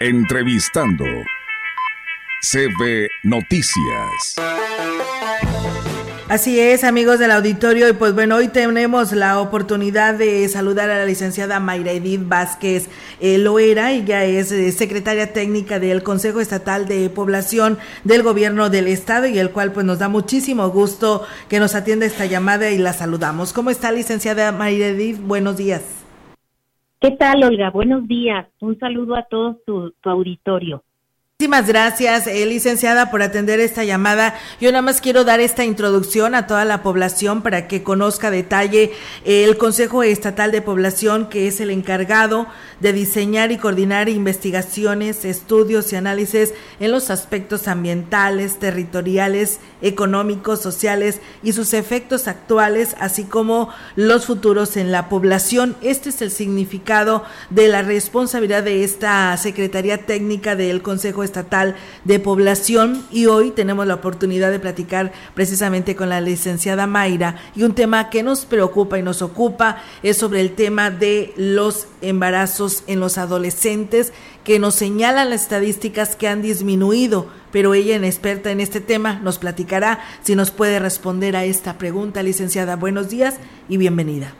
Entrevistando. CB Noticias. Así es, amigos del auditorio, y pues bueno, hoy tenemos la oportunidad de saludar a la licenciada Mayra Edith Vázquez eh, Loera, ella es eh, secretaria técnica del Consejo Estatal de Población del Gobierno del Estado y el cual pues nos da muchísimo gusto que nos atienda esta llamada y la saludamos. ¿Cómo está, licenciada Mayra Edith? Buenos días. ¿Qué tal, Olga? Buenos días. Un saludo a todo tu auditorio. Muchísimas gracias, eh, licenciada, por atender esta llamada. Yo nada más quiero dar esta introducción a toda la población para que conozca detalle el Consejo Estatal de Población, que es el encargado de diseñar y coordinar investigaciones, estudios y análisis en los aspectos ambientales, territoriales, económicos, sociales y sus efectos actuales, así como los futuros en la población. Este es el significado de la responsabilidad de esta Secretaría Técnica del Consejo Estatal de Población y hoy tenemos la oportunidad de platicar precisamente con la licenciada Mayra y un tema que nos preocupa y nos ocupa es sobre el tema de los embarazos en los adolescentes que nos señalan las estadísticas que han disminuido, pero ella, en experta en este tema, nos platicará si nos puede responder a esta pregunta, licenciada. Buenos días y bienvenida.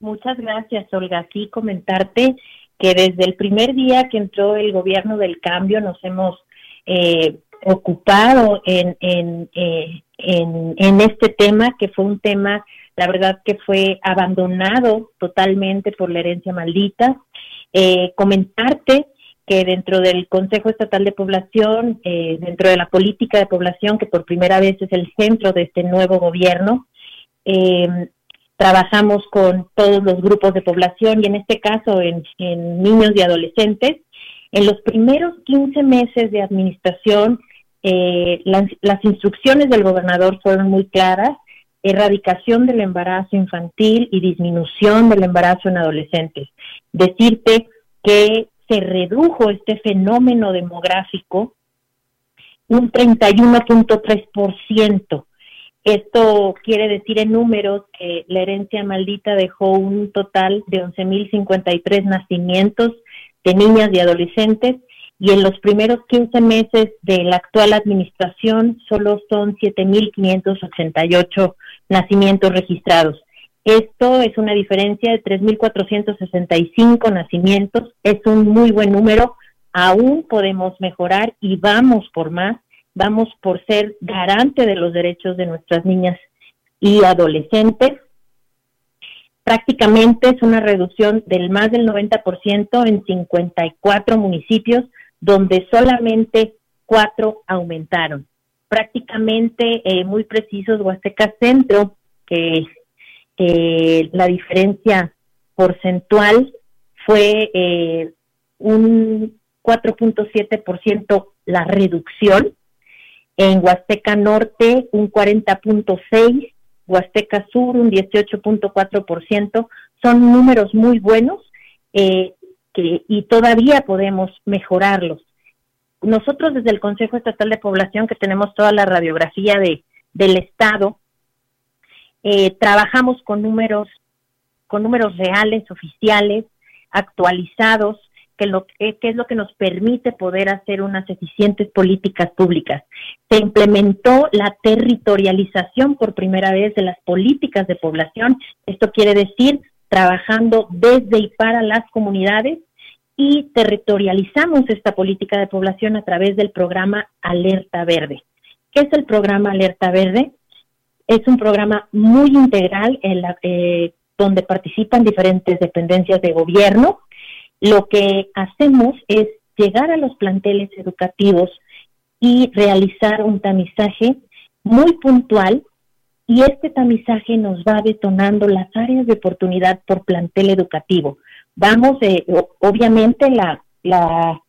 Muchas gracias, Olga. Aquí comentarte que desde el primer día que entró el gobierno del cambio nos hemos eh, ocupado en, eh, en, en, este tema, que fue un tema, la verdad que fue abandonado totalmente por la herencia maldita. Eh, comentarte que dentro del Consejo Estatal de Población, dentro de la política de población, que por primera vez es el centro de este nuevo gobierno, trabajamos con todos los grupos de población y en este caso en, niños y adolescentes. En los primeros 15 meses de administración, eh, las, las instrucciones del gobernador fueron muy claras, erradicación del embarazo infantil y disminución del embarazo en adolescentes. Decirte que se redujo este fenómeno demográfico un 31.3%. Esto quiere decir en números que la herencia maldita dejó un total de 11.053 nacimientos de niñas y adolescentes y en los primeros 15 meses de la actual administración solo son 7.588 nacimientos registrados. Esto es una diferencia de 3.465 nacimientos, es un muy buen número, aún podemos mejorar y vamos por más vamos por ser garante de los derechos de nuestras niñas y adolescentes. Prácticamente es una reducción del más del 90% en 54 municipios, donde solamente cuatro aumentaron. Prácticamente eh, muy precisos, Huasteca Centro, que eh, la diferencia porcentual fue eh, un 4.7% la reducción en Huasteca Norte un 40.6%, Huasteca Sur un 18.4%, son números muy buenos eh, que, y todavía podemos mejorarlos. Nosotros desde el Consejo Estatal de Población, que tenemos toda la radiografía de, del Estado, eh, trabajamos con números, con números reales, oficiales, actualizados, que, lo, que es lo que nos permite poder hacer unas eficientes políticas públicas. Se implementó la territorialización por primera vez de las políticas de población. Esto quiere decir trabajando desde y para las comunidades y territorializamos esta política de población a través del programa Alerta Verde. ¿Qué es el programa Alerta Verde? Es un programa muy integral en eh, donde participan diferentes dependencias de gobierno, lo que hacemos es llegar a los planteles educativos y realizar un tamizaje muy puntual y este tamizaje nos va detonando las áreas de oportunidad por plantel educativo. Vamos, eh, obviamente, la, la,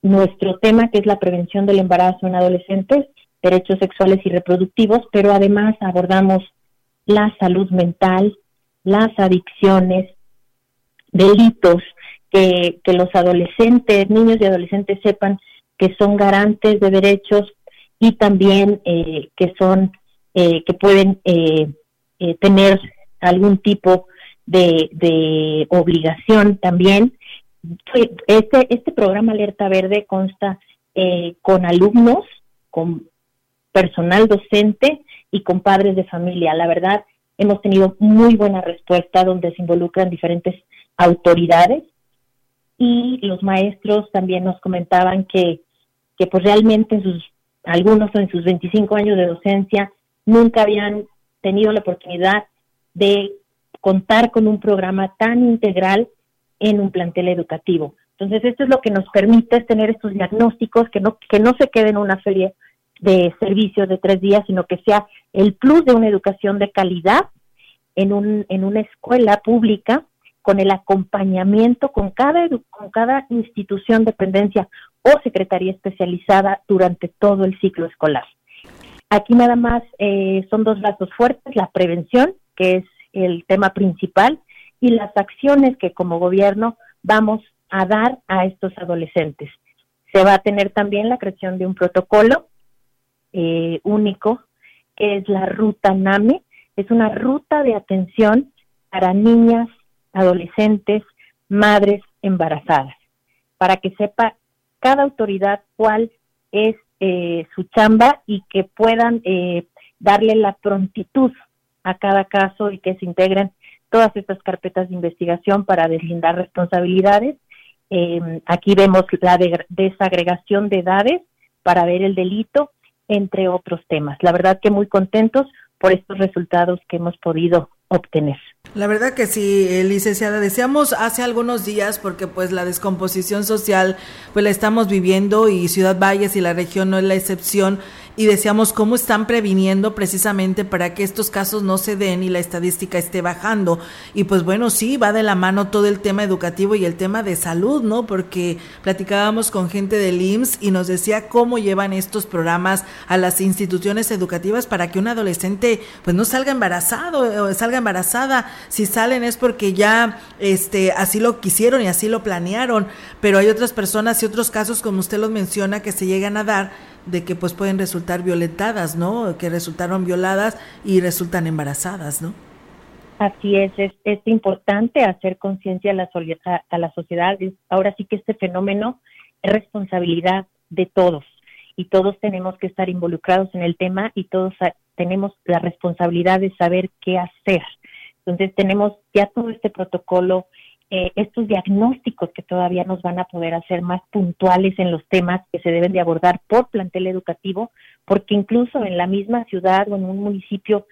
nuestro tema que es la prevención del embarazo en adolescentes, derechos sexuales y reproductivos, pero además abordamos la salud mental, las adicciones, delitos, que, los adolescentes, niños y adolescentes sepan que son garantes de derechos y también eh, que son eh, que pueden eh, tener algún tipo de, de, obligación también este, este programa Alerta Verde consta eh, con alumnos, con personal docente y con padres de familia. La verdad, hemos tenido muy buena respuesta donde se involucran diferentes autoridades y los maestros también nos comentaban que, que pues realmente en sus, algunos en sus 25 años de docencia nunca habían tenido la oportunidad de contar con un programa tan integral en un plantel educativo. Entonces, esto es lo que nos permite tener estos diagnósticos, que no, que no se queden en una feria de servicios de tres días, sino que sea el plus de una educación de calidad en, un, en una escuela pública con el acompañamiento con cada, con cada institución, dependencia o secretaría especializada durante todo el ciclo escolar. Aquí nada más eh, son dos brazos fuertes, la prevención, que es el tema principal, y las acciones que como gobierno vamos a dar a estos adolescentes. Se va a tener también la creación de un protocolo eh, único, que es la ruta NAME. Es una ruta de atención para niñas, adolescentes, madres embarazadas, para que sepa cada autoridad cuál es eh, su chamba y que puedan eh, darle la prontitud a cada caso y que se integren todas estas carpetas de investigación para deslindar responsabilidades. Eh, aquí vemos la desagregación de edades para ver el delito, entre otros temas. La verdad que muy contentos por estos resultados que hemos podido obtener. La verdad que sí, eh, licenciada, decíamos hace algunos días, porque pues la descomposición social pues la estamos viviendo y Ciudad Valles y la región no es la excepción, y decíamos cómo están previniendo precisamente para que estos casos no se den y la estadística esté bajando. Y pues bueno, sí, va de la mano todo el tema educativo y el tema de salud, ¿no? Porque platicábamos con gente del IMSS y nos decía cómo llevan estos programas a las instituciones educativas para que un adolescente pues no salga embarazado o salga embarazada. Si salen es porque ya este así lo quisieron y así lo planearon, pero hay otras personas y otros casos como usted los menciona que se llegan a dar de que pues pueden resultar violentadas, ¿no? Que resultaron violadas y resultan embarazadas, ¿no? Así es, es, es importante hacer conciencia a la, a, la sociedad. Ahora sí que este fenómeno es responsabilidad de todos y todos tenemos que estar involucrados en el tema y todos tenemos la responsabilidad de saber qué hacer. Entonces tenemos ya todo este protocolo eh, estos diagnósticos que todavía nos van a poder hacer más puntuales en los temas que se deben de abordar por plantel educativo, porque incluso en la misma ciudad o en un municipio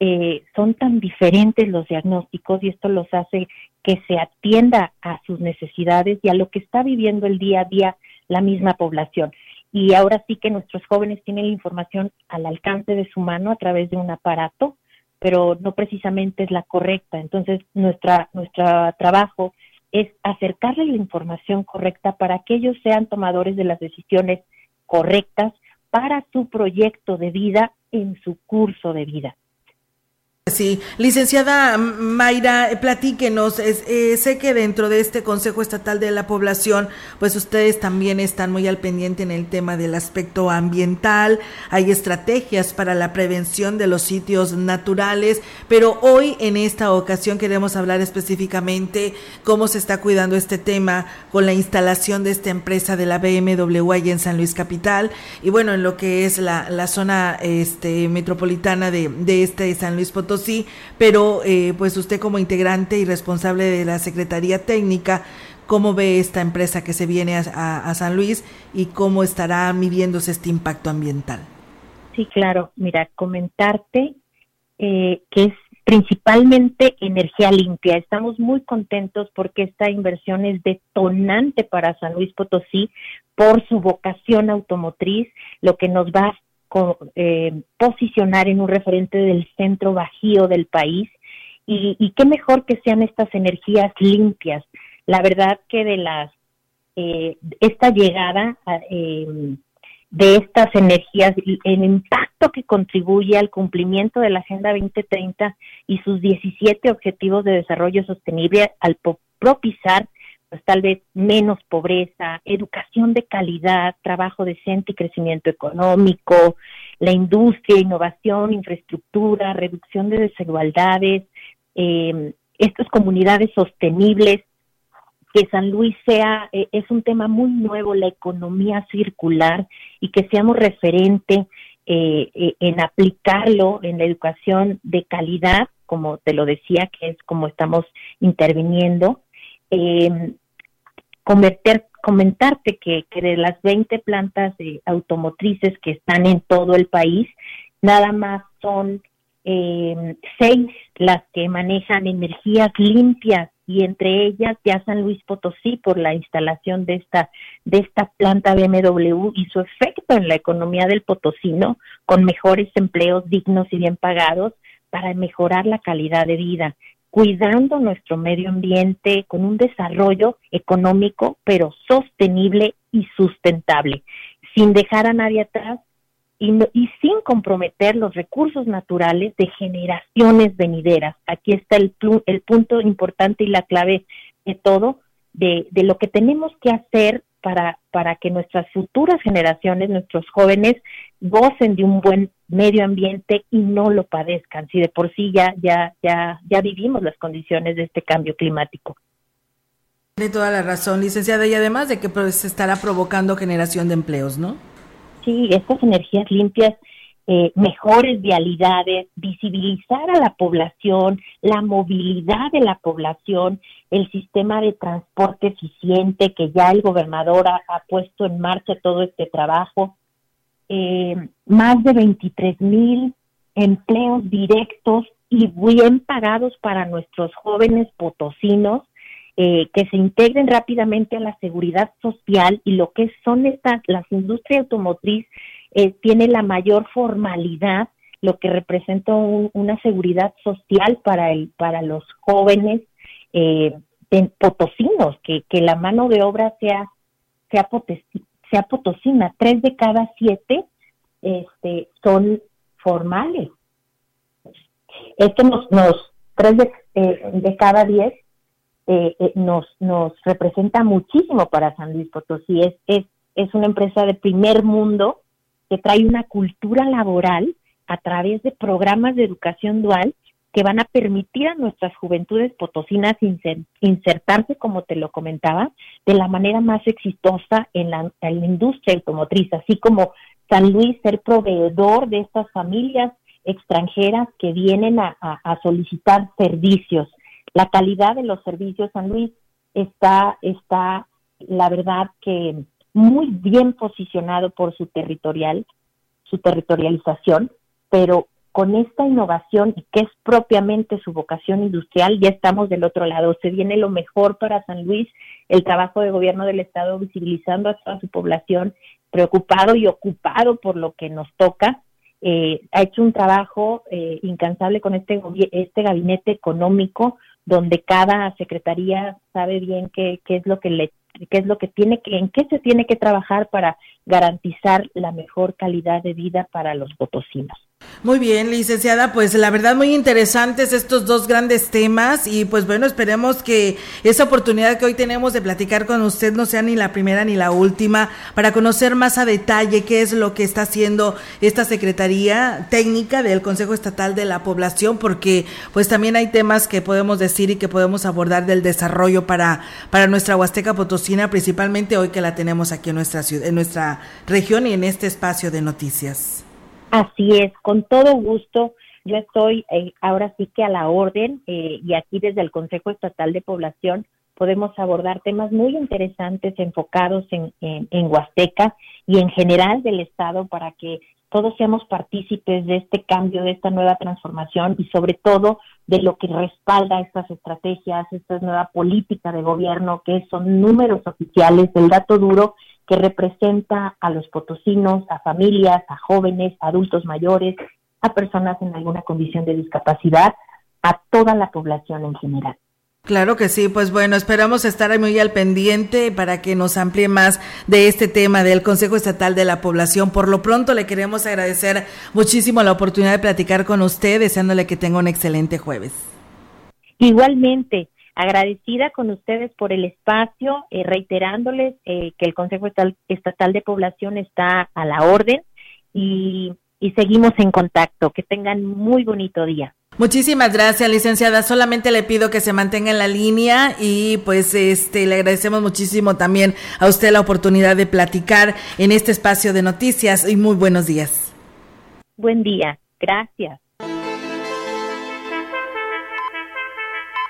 eh, son tan diferentes los diagnósticos y esto los hace que se atienda a sus necesidades y a lo que está viviendo el día a día la misma población. Y ahora sí que nuestros jóvenes tienen la información al alcance de su mano a través de un aparato pero no precisamente es la correcta. Entonces, nuestra, nuestro trabajo es acercarle la información correcta para que ellos sean tomadores de las decisiones correctas para su proyecto de vida en su curso de vida. Sí, licenciada Mayra, eh, platíquenos, eh, sé que dentro de este Consejo Estatal de la Población, pues ustedes también están muy al pendiente en el tema del aspecto ambiental, hay estrategias para la prevención de los sitios naturales, pero hoy en esta ocasión queremos hablar específicamente cómo se está cuidando este tema con la instalación de esta empresa de la BMW en San Luis Capital. Y bueno, en lo que es la, la zona este, metropolitana de, de este San Luis Potosí sí, pero eh, pues usted como integrante y responsable de la Secretaría Técnica, ¿cómo ve esta empresa que se viene a, San Luis y cómo estará midiéndose este impacto ambiental? Sí, claro. Mira, comentarte eh, que es principalmente energía limpia. Estamos muy contentos porque esta inversión es detonante para San Luis Potosí por su vocación automotriz, lo que nos va eh, posicionar en un referente del centro bajío del país y, qué mejor que sean estas energías limpias. La verdad que de las eh, esta llegada em, de estas energías, el impacto que contribuye al cumplimiento de la Agenda 2030 y sus 17 Objetivos de Desarrollo Sostenible al propiciar pues tal vez menos pobreza, educación de calidad, trabajo decente y crecimiento económico, la industria, innovación, infraestructura, reducción de desigualdades, eh, estas comunidades sostenibles que San Luis sea, eh, es un tema muy nuevo, la economía circular, y que seamos referente eh, eh, en aplicarlo en la educación de calidad, como te lo decía, que es como estamos interviniendo. Comentarte que, que, de las 20 plantas automotrices que están en todo el país, nada más son seis las que manejan energías limpias y entre ellas ya San Luis Potosí por la instalación de esta de esta planta BMW y su efecto en la economía del potosino con mejores empleos dignos y bien pagados para mejorar la calidad de vida, cuidando nuestro medio ambiente con un desarrollo económico pero sostenible y sustentable, sin dejar a nadie atrás y, y, sin comprometer los recursos naturales de generaciones venideras. Aquí está el, el punto importante y la clave de todo, de, de lo que tenemos que hacer para, para que nuestras futuras generaciones, nuestros jóvenes, gocen de un buen medio ambiente y no lo padezcan, si de por sí ya, ya, ya, ya vivimos las condiciones de este cambio climático. Tiene toda la razón, licenciada, y además de que pues, se estará provocando generación de empleos, ¿no? sí, estas energías limpias, eh, mejores vialidades, visibilizar a la población, la movilidad de la población, el sistema de transporte eficiente que ya el gobernador ha, puesto en marcha todo este trabajo, eh, más de 23 mil empleos directos y bien pagados para nuestros jóvenes potosinos eh, que se integren rápidamente a la seguridad social y lo que son estas, las industrias automotriz eh, tiene la mayor formalidad, lo que representa una seguridad social para el, para los jóvenes eh, potosinos, que, que la mano de obra sea, sea, sea potosina. Tres de cada siete este, son formales. Esto nos, nos tres de, eh, cada diez eh, eh, nos, nos representa muchísimo para San Luis Potosí. Es, es, es una empresa de primer mundo que trae una cultura laboral a través de programas de educación dual que van a permitir a nuestras juventudes potosinas insertarse, como te lo comentaba, de la manera más exitosa en la, industria automotriz, así como San Luis ser proveedor de estas familias extranjeras que vienen a solicitar servicios. La calidad de los servicios San Luis está, está, la verdad que muy bien posicionado por su territorial, su territorialización, pero con esta innovación que es propiamente su vocación industrial, ya estamos del otro lado. Se viene lo mejor para San Luis, el trabajo de gobierno del Estado visibilizando a toda su población, preocupado y ocupado por lo que nos toca. Eh, ha hecho un trabajo eh, incansable con este, este gabinete económico, donde cada secretaría sabe bien qué, qué es lo que le qué es lo que tiene que en qué se tiene que trabajar para garantizar la mejor calidad de vida para los potosinos. Muy bien, licenciada, pues la verdad muy interesantes estos dos grandes temas y pues bueno, esperemos que esa oportunidad que hoy tenemos de platicar con usted no sea ni la primera ni la última para conocer más a detalle qué es lo que está haciendo esta Secretaría Técnica del Consejo Estatal de la Población porque pues también hay temas que podemos decir y que podemos abordar del desarrollo para para nuestra Huasteca Potosina, principalmente hoy que la tenemos aquí en nuestra ciudad, en nuestra región y en este espacio de noticias. Así es, con todo gusto. Yo estoy eh, ahora sí que a la orden eh, y aquí desde el Consejo Estatal de Población podemos abordar temas muy interesantes enfocados en, en, Huasteca y en general del Estado para que todos seamos partícipes de este cambio, de esta nueva transformación y sobre todo de lo que respalda estas estrategias, esta nueva política de gobierno que son números oficiales, del dato duro que representa a los potosinos, a familias, a jóvenes, a adultos mayores, a personas en alguna condición de discapacidad, a toda la población en general. Claro que sí, pues bueno, esperamos estar muy al pendiente para que nos amplíe más de este tema del Consejo Estatal de la Población. Por lo pronto le queremos agradecer muchísimo la oportunidad de platicar con usted, deseándole que tenga un excelente jueves. Igualmente, agradecida con ustedes por el espacio, eh, reiterándoles eh, que el Consejo Estatal de Población está a la orden y, y seguimos en contacto. Que tengan muy bonito día. Muchísimas gracias, licenciada. Solamente le pido que se mantenga en la línea y pues este le agradecemos muchísimo también a usted la oportunidad de platicar en este espacio de noticias y muy buenos días. Buen día. Gracias.